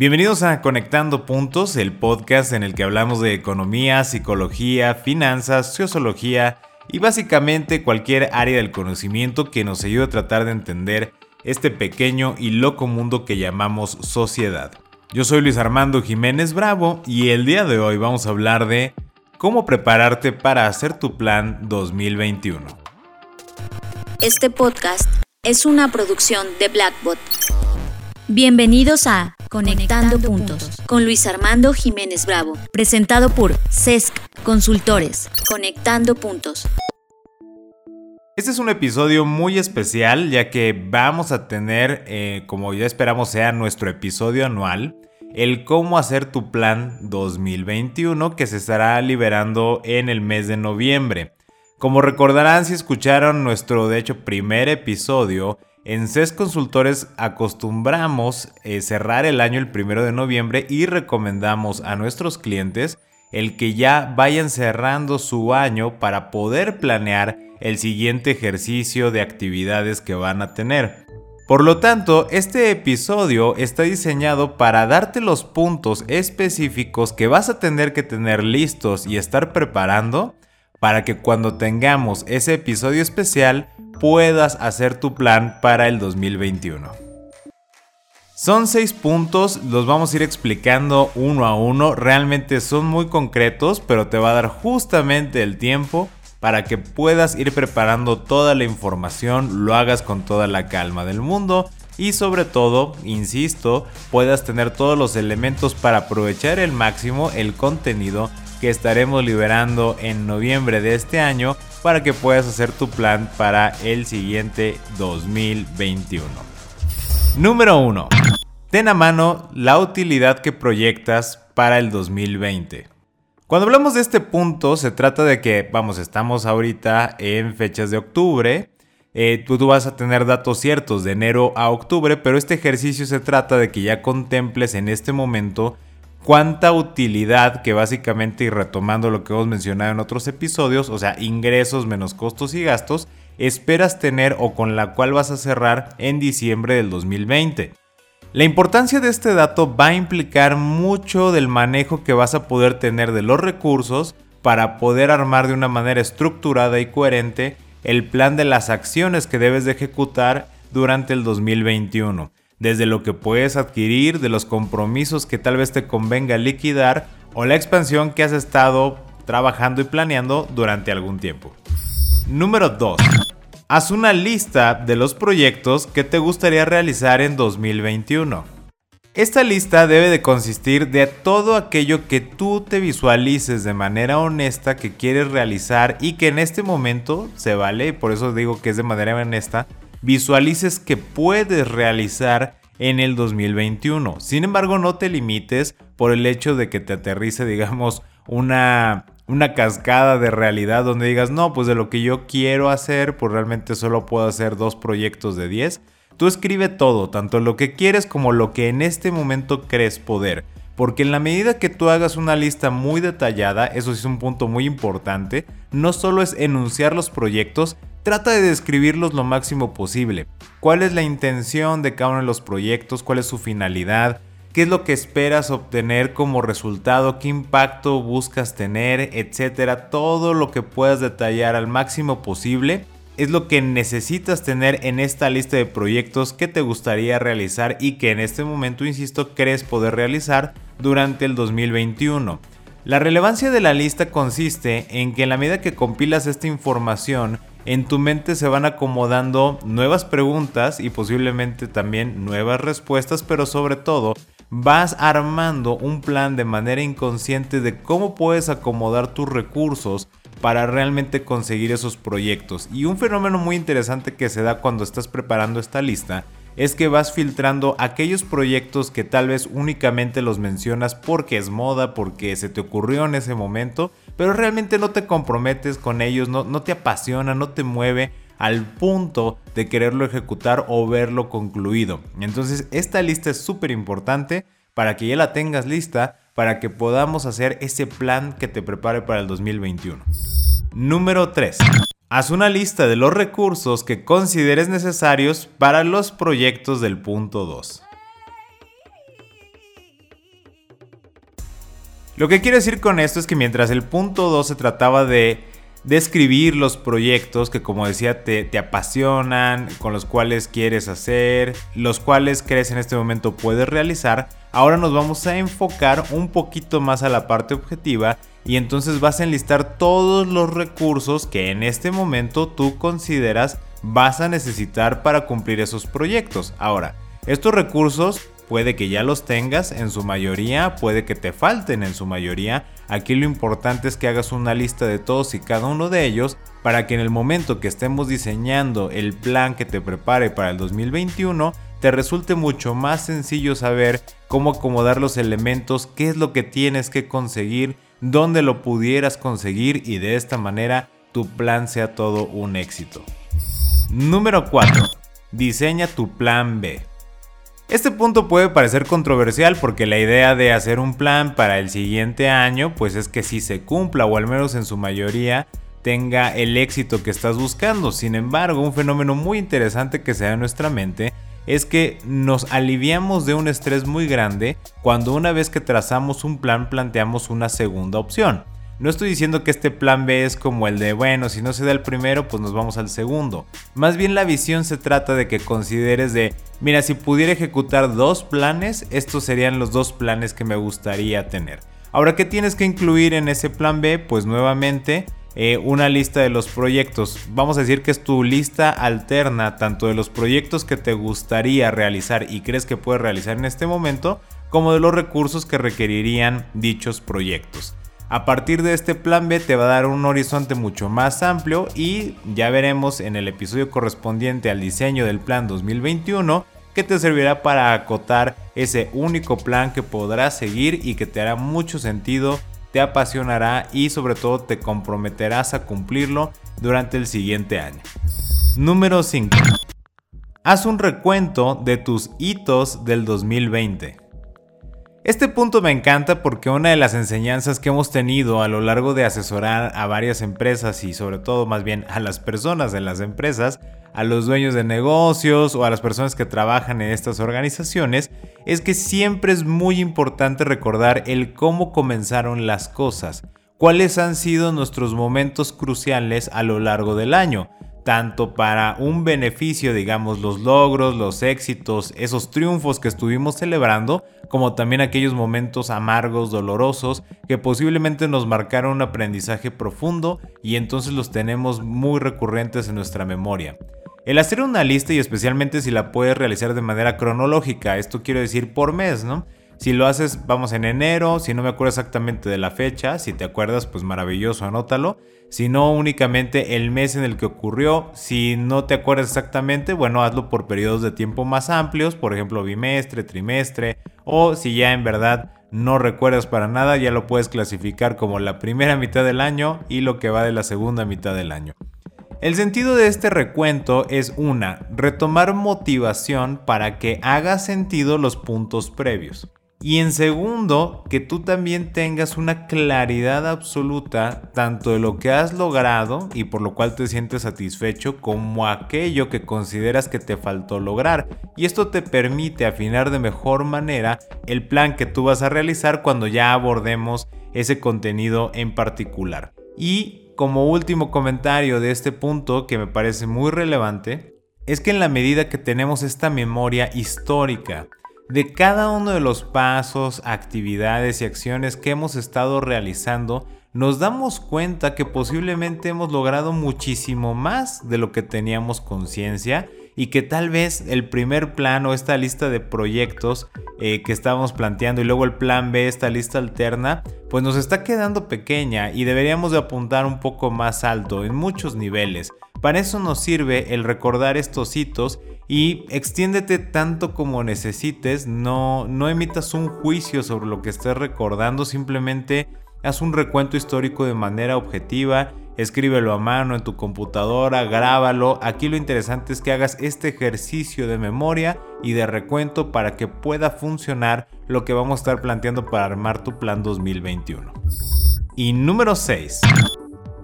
Bienvenidos a Conectando Puntos, el podcast en el que hablamos de economía, psicología, finanzas, sociología y básicamente cualquier área del conocimiento que nos ayude a tratar de entender este pequeño y loco mundo que llamamos sociedad. Yo soy Luis Armando Jiménez Bravo y el día de hoy vamos a hablar de cómo prepararte para hacer tu plan 2021. Este podcast es una producción de Blackbot. Bienvenidos a Conectando, Puntos con Luis Armando Jiménez Bravo, presentado por CESC Consultores. Conectando Puntos. Este es un episodio muy especial ya que vamos a tener, eh, como ya esperamos sea nuestro episodio anual, el cómo hacer tu plan 2021 que se estará liberando en el mes de noviembre. Como recordarán si escucharon nuestro de hecho primer episodio, en CES Consultores acostumbramos eh, cerrar el año el primero de noviembre y recomendamos a nuestros clientes el que ya vayan cerrando su año para poder planear el siguiente ejercicio de actividades que van a tener. Por lo tanto, este episodio está diseñado para darte los puntos específicos que vas a tener que tener listos y estar preparando para que cuando tengamos ese episodio especial puedas hacer tu plan para el 2021. Son seis puntos, los vamos a ir explicando uno a uno, realmente son muy concretos, pero te va a dar justamente el tiempo para que puedas ir preparando toda la información, lo hagas con toda la calma del mundo y sobre todo, insisto, puedas tener todos los elementos para aprovechar el máximo el contenido que estaremos liberando en noviembre de este año para que puedas hacer tu plan para el siguiente 2021. Número 1. Ten a mano la utilidad que proyectas para el 2020. Cuando hablamos de este punto, se trata de que, vamos, estamos ahorita en fechas de octubre. Eh, tú, tú vas a tener datos ciertos de enero a octubre, pero este ejercicio se trata de que ya contemples en este momento cuánta utilidad que básicamente, y retomando lo que hemos mencionado en otros episodios, o sea, ingresos menos costos y gastos, esperas tener o con la cual vas a cerrar en diciembre del 2020. La importancia de este dato va a implicar mucho del manejo que vas a poder tener de los recursos para poder armar de una manera estructurada y coherente el plan de las acciones que debes de ejecutar durante el 2021 desde lo que puedes adquirir, de los compromisos que tal vez te convenga liquidar o la expansión que has estado trabajando y planeando durante algún tiempo. Número 2. Haz una lista de los proyectos que te gustaría realizar en 2021. Esta lista debe de consistir de todo aquello que tú te visualices de manera honesta que quieres realizar y que en este momento se vale, y por eso digo que es de manera honesta, visualices que puedes realizar en el 2021. Sin embargo, no te limites por el hecho de que te aterrice, digamos, una, una cascada de realidad donde digas, no, pues de lo que yo quiero hacer, pues realmente solo puedo hacer dos proyectos de 10. Tú escribe todo, tanto lo que quieres como lo que en este momento crees poder. Porque en la medida que tú hagas una lista muy detallada, eso es un punto muy importante, no solo es enunciar los proyectos, Trata de describirlos lo máximo posible. ¿Cuál es la intención de cada uno de los proyectos? ¿Cuál es su finalidad? ¿Qué es lo que esperas obtener como resultado? ¿Qué impacto buscas tener? Etcétera. Todo lo que puedas detallar al máximo posible es lo que necesitas tener en esta lista de proyectos que te gustaría realizar y que en este momento, insisto, crees poder realizar durante el 2021. La relevancia de la lista consiste en que en la medida que compilas esta información, en tu mente se van acomodando nuevas preguntas y posiblemente también nuevas respuestas, pero sobre todo vas armando un plan de manera inconsciente de cómo puedes acomodar tus recursos para realmente conseguir esos proyectos. Y un fenómeno muy interesante que se da cuando estás preparando esta lista es que vas filtrando aquellos proyectos que tal vez únicamente los mencionas porque es moda, porque se te ocurrió en ese momento, pero realmente no te comprometes con ellos, no, te apasiona, no te mueve al punto de quererlo ejecutar o verlo concluido. Entonces esta lista es súper importante para que ya la tengas lista, para que podamos hacer ese plan que te prepare para el 2021. Número 3. Haz una lista de los recursos que consideres necesarios para los proyectos del punto 2. Lo que quiero decir con esto es que mientras el punto 2 se trataba de describir los proyectos que como decía te, apasionan, con los cuales quieres hacer, los cuales crees en este momento puedes realizar, ahora nos vamos a enfocar un poquito más a la parte objetiva y entonces vas a enlistar todos los recursos que en este momento tú consideras vas a necesitar para cumplir esos proyectos. Ahora, estos recursos puede que ya los tengas en su mayoría, puede que te falten en su mayoría. Aquí lo importante es que hagas una lista de todos y cada uno de ellos para que en el momento que estemos diseñando el plan que te prepare para el 2021, te resulte mucho más sencillo saber cómo acomodar los elementos, qué es lo que tienes que conseguir, dónde lo pudieras conseguir y de esta manera tu plan sea todo un éxito. Número 4. Diseña tu plan B. Este punto puede parecer controversial porque la idea de hacer un plan para el siguiente año pues es que si se cumpla o al menos en su mayoría tenga el éxito que estás buscando. Sin embargo, un fenómeno muy interesante que se da en nuestra mente es que nos aliviamos de un estrés muy grande cuando una vez que trazamos un plan planteamos una segunda opción. No estoy diciendo que este plan B es como el de, bueno, si no se da el primero, pues nos vamos al segundo. Más bien la visión se trata de que consideres de, mira, si pudiera ejecutar dos planes, estos serían los dos planes que me gustaría tener. Ahora, ¿qué tienes que incluir en ese plan B? Pues nuevamente eh, una lista de los proyectos. Vamos a decir que es tu lista alterna tanto de los proyectos que te gustaría realizar y crees que puedes realizar en este momento, como de los recursos que requerirían dichos proyectos. A partir de este plan B te va a dar un horizonte mucho más amplio y ya veremos en el episodio correspondiente al diseño del plan 2021 que te servirá para acotar ese único plan que podrás seguir y que te hará mucho sentido, te apasionará y sobre todo te comprometerás a cumplirlo durante el siguiente año. Número 5. Haz un recuento de tus hitos del 2020. Este punto me encanta porque una de las enseñanzas que hemos tenido a lo largo de asesorar a varias empresas y sobre todo más bien a las personas de las empresas, a los dueños de negocios o a las personas que trabajan en estas organizaciones, es que siempre es muy importante recordar el cómo comenzaron las cosas, cuáles han sido nuestros momentos cruciales a lo largo del año tanto para un beneficio, digamos, los logros, los éxitos, esos triunfos que estuvimos celebrando, como también aquellos momentos amargos, dolorosos, que posiblemente nos marcaron un aprendizaje profundo y entonces los tenemos muy recurrentes en nuestra memoria. El hacer una lista y especialmente si la puedes realizar de manera cronológica, esto quiero decir por mes, ¿no? Si lo haces, vamos en enero, si no me acuerdo exactamente de la fecha, si te acuerdas, pues maravilloso, anótalo. Si no, únicamente el mes en el que ocurrió. Si no te acuerdas exactamente, bueno, hazlo por periodos de tiempo más amplios, por ejemplo, bimestre, trimestre, o si ya en verdad no recuerdas para nada, ya lo puedes clasificar como la primera mitad del año y lo que va de la segunda mitad del año. El sentido de este recuento es una, retomar motivación para que haga sentido los puntos previos. Y en segundo, que tú también tengas una claridad absoluta tanto de lo que has logrado y por lo cual te sientes satisfecho como aquello que consideras que te faltó lograr. Y esto te permite afinar de mejor manera el plan que tú vas a realizar cuando ya abordemos ese contenido en particular. Y como último comentario de este punto que me parece muy relevante, es que en la medida que tenemos esta memoria histórica, de cada uno de los pasos, actividades y acciones que hemos estado realizando, nos damos cuenta que posiblemente hemos logrado muchísimo más de lo que teníamos conciencia y que tal vez el primer plan o esta lista de proyectos eh, que estábamos planteando y luego el plan B, esta lista alterna, pues nos está quedando pequeña y deberíamos de apuntar un poco más alto en muchos niveles. Para eso nos sirve el recordar estos hitos y extiéndete tanto como necesites, no, no emitas un juicio sobre lo que estés recordando, simplemente haz un recuento histórico de manera objetiva, escríbelo a mano en tu computadora, grábalo. Aquí lo interesante es que hagas este ejercicio de memoria y de recuento para que pueda funcionar lo que vamos a estar planteando para armar tu plan 2021. Y número 6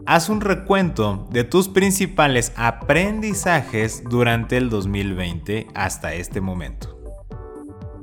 haz un recuento de tus principales aprendizajes durante el 2020 hasta este momento.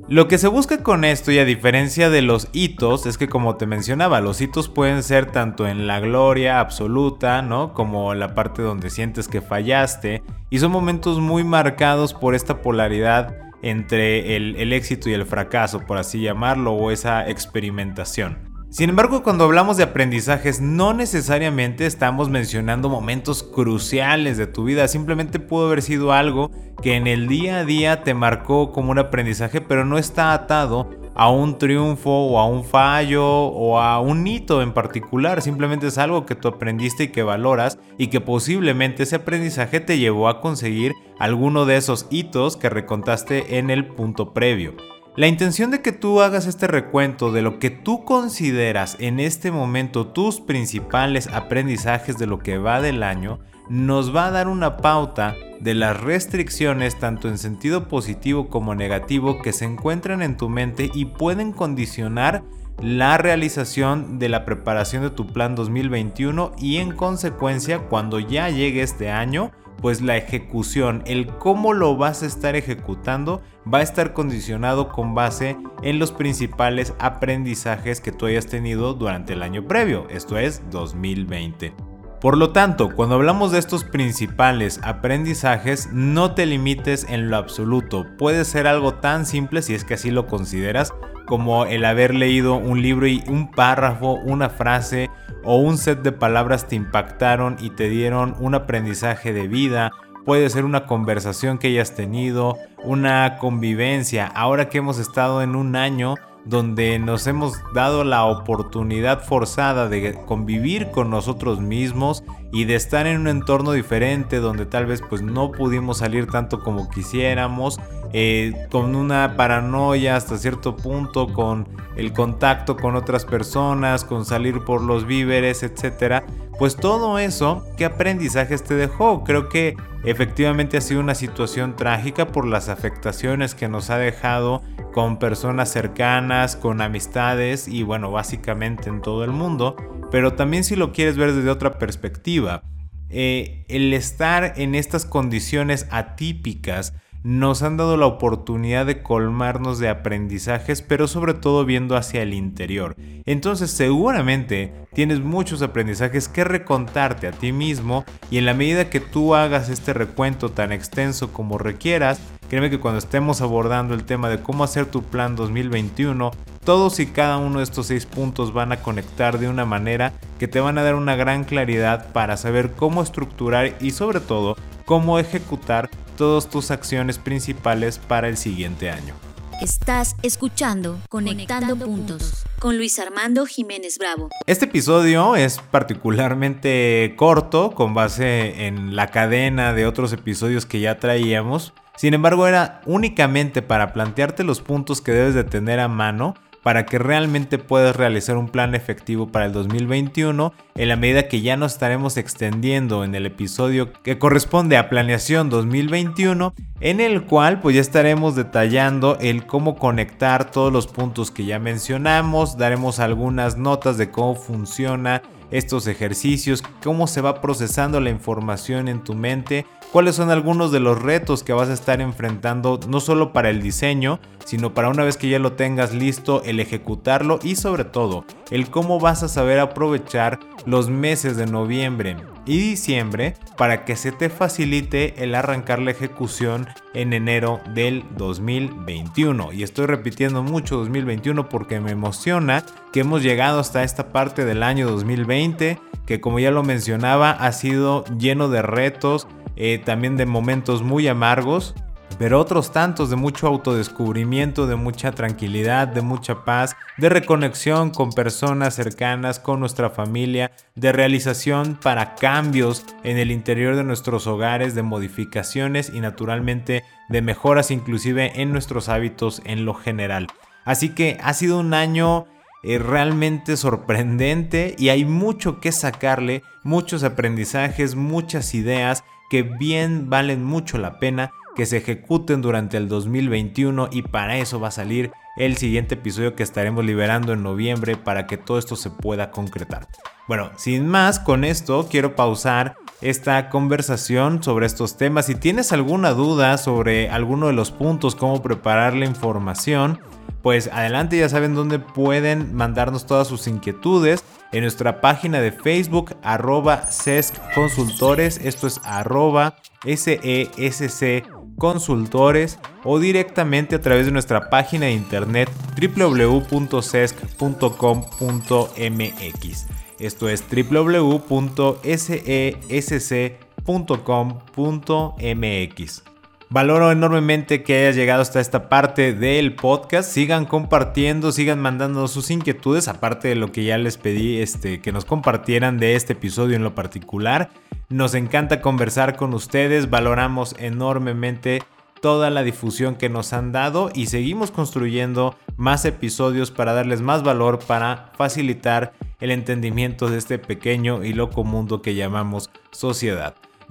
Lo que se busca con esto y a diferencia de los hitos es que como te mencionaba, los hitos pueden ser tanto en la gloria absoluta, ¿no? Como la parte donde sientes que fallaste y son momentos muy marcados por esta polaridad entre el, el éxito y el fracaso, por así llamarlo, o esa experimentación. Sin embargo, cuando hablamos de aprendizajes, no necesariamente estamos mencionando momentos cruciales de tu vida, simplemente pudo haber sido algo que en el día a día te marcó como un aprendizaje, pero no está atado a un triunfo o a un fallo o a un hito en particular, simplemente es algo que tú aprendiste y que valoras y que posiblemente ese aprendizaje te llevó a conseguir alguno de esos hitos que recontaste en el punto previo. La intención de que tú hagas este recuento de lo que tú consideras en este momento tus principales aprendizajes de lo que va del año nos va a dar una pauta de las restricciones tanto en sentido positivo como negativo que se encuentran en tu mente y pueden condicionar la realización de la preparación de tu plan 2021 y en consecuencia cuando ya llegue este año pues la ejecución, el cómo lo vas a estar ejecutando, va a estar condicionado con base en los principales aprendizajes que tú hayas tenido durante el año previo, esto es 2020. Por lo tanto, cuando hablamos de estos principales aprendizajes, no te limites en lo absoluto. Puede ser algo tan simple si es que así lo consideras, como el haber leído un libro y un párrafo, una frase o un set de palabras te impactaron y te dieron un aprendizaje de vida. Puede ser una conversación que hayas tenido, una convivencia. Ahora que hemos estado en un año donde nos hemos dado la oportunidad forzada de convivir con nosotros mismos y de estar en un entorno diferente donde tal vez pues no pudimos salir tanto como quisiéramos, eh, con una paranoia hasta cierto punto, con el contacto con otras personas, con salir por los víveres, etcétera. Pues todo eso, ¿qué aprendizajes te dejó? Creo que efectivamente ha sido una situación trágica por las afectaciones que nos ha dejado con personas cercanas, con amistades y bueno, básicamente en todo el mundo. Pero también si lo quieres ver desde otra perspectiva, eh, el estar en estas condiciones atípicas nos han dado la oportunidad de colmarnos de aprendizajes, pero sobre todo viendo hacia el interior. Entonces seguramente tienes muchos aprendizajes que recontarte a ti mismo y en la medida que tú hagas este recuento tan extenso como requieras, créeme que cuando estemos abordando el tema de cómo hacer tu plan 2021, todos y cada uno de estos seis puntos van a conectar de una manera que te van a dar una gran claridad para saber cómo estructurar y sobre todo cómo ejecutar todas tus acciones principales para el siguiente año. Estás escuchando Conectando, puntos, con Luis Armando Jiménez Bravo. Este episodio es particularmente corto con base en la cadena de otros episodios que ya traíamos. Sin embargo, era únicamente para plantearte los puntos que debes de tener a mano para que realmente puedas realizar un plan efectivo para el 2021 en la medida que ya nos estaremos extendiendo en el episodio que corresponde a planeación 2021 en el cual pues ya estaremos detallando el cómo conectar todos los puntos que ya mencionamos, daremos algunas notas de cómo funciona estos ejercicios, cómo se va procesando la información en tu mente, cuáles son algunos de los retos que vas a estar enfrentando, no solo para el diseño, sino para una vez que ya lo tengas listo, el ejecutarlo y sobre todo, el cómo vas a saber aprovechar los meses de noviembre y diciembre para que se te facilite el arrancar la ejecución en enero del 2021. Y estoy repitiendo mucho 2021 porque me emociona que hemos llegado hasta esta parte del año 2020 que como ya lo mencionaba ha sido lleno de retos, eh, también de momentos muy amargos pero otros tantos de mucho autodescubrimiento, de mucha tranquilidad, de mucha paz, de reconexión con personas cercanas, con nuestra familia, de realización para cambios en el interior de nuestros hogares, de modificaciones y naturalmente de mejoras inclusive en nuestros hábitos en lo general. Así que ha sido un año eh, realmente sorprendente y hay mucho que sacarle, muchos aprendizajes, muchas ideas que bien valen mucho la pena que se ejecuten durante el 2021 y para eso va a salir el siguiente episodio que estaremos liberando en noviembre para que todo esto se pueda concretar. Bueno, sin más, con esto quiero pausar esta conversación sobre estos temas. Si tienes alguna duda sobre alguno de los puntos, cómo preparar la información, pues adelante ya saben dónde pueden mandarnos todas sus inquietudes. En nuestra página de Facebook, arroba SESC Consultores, esto es arroba SESC Consultores, o directamente a través de nuestra página de internet www.sesc.com.mx. Esto es www.sesc.com.mx. Valoro enormemente que hayas llegado hasta esta parte del podcast. Sigan compartiendo, sigan mandando sus inquietudes, aparte de lo que ya les pedí este, que nos compartieran de este episodio en lo particular. Nos encanta conversar con ustedes, valoramos enormemente toda la difusión que nos han dado y seguimos construyendo más episodios para darles más valor, para facilitar el entendimiento de este pequeño y loco mundo que llamamos sociedad.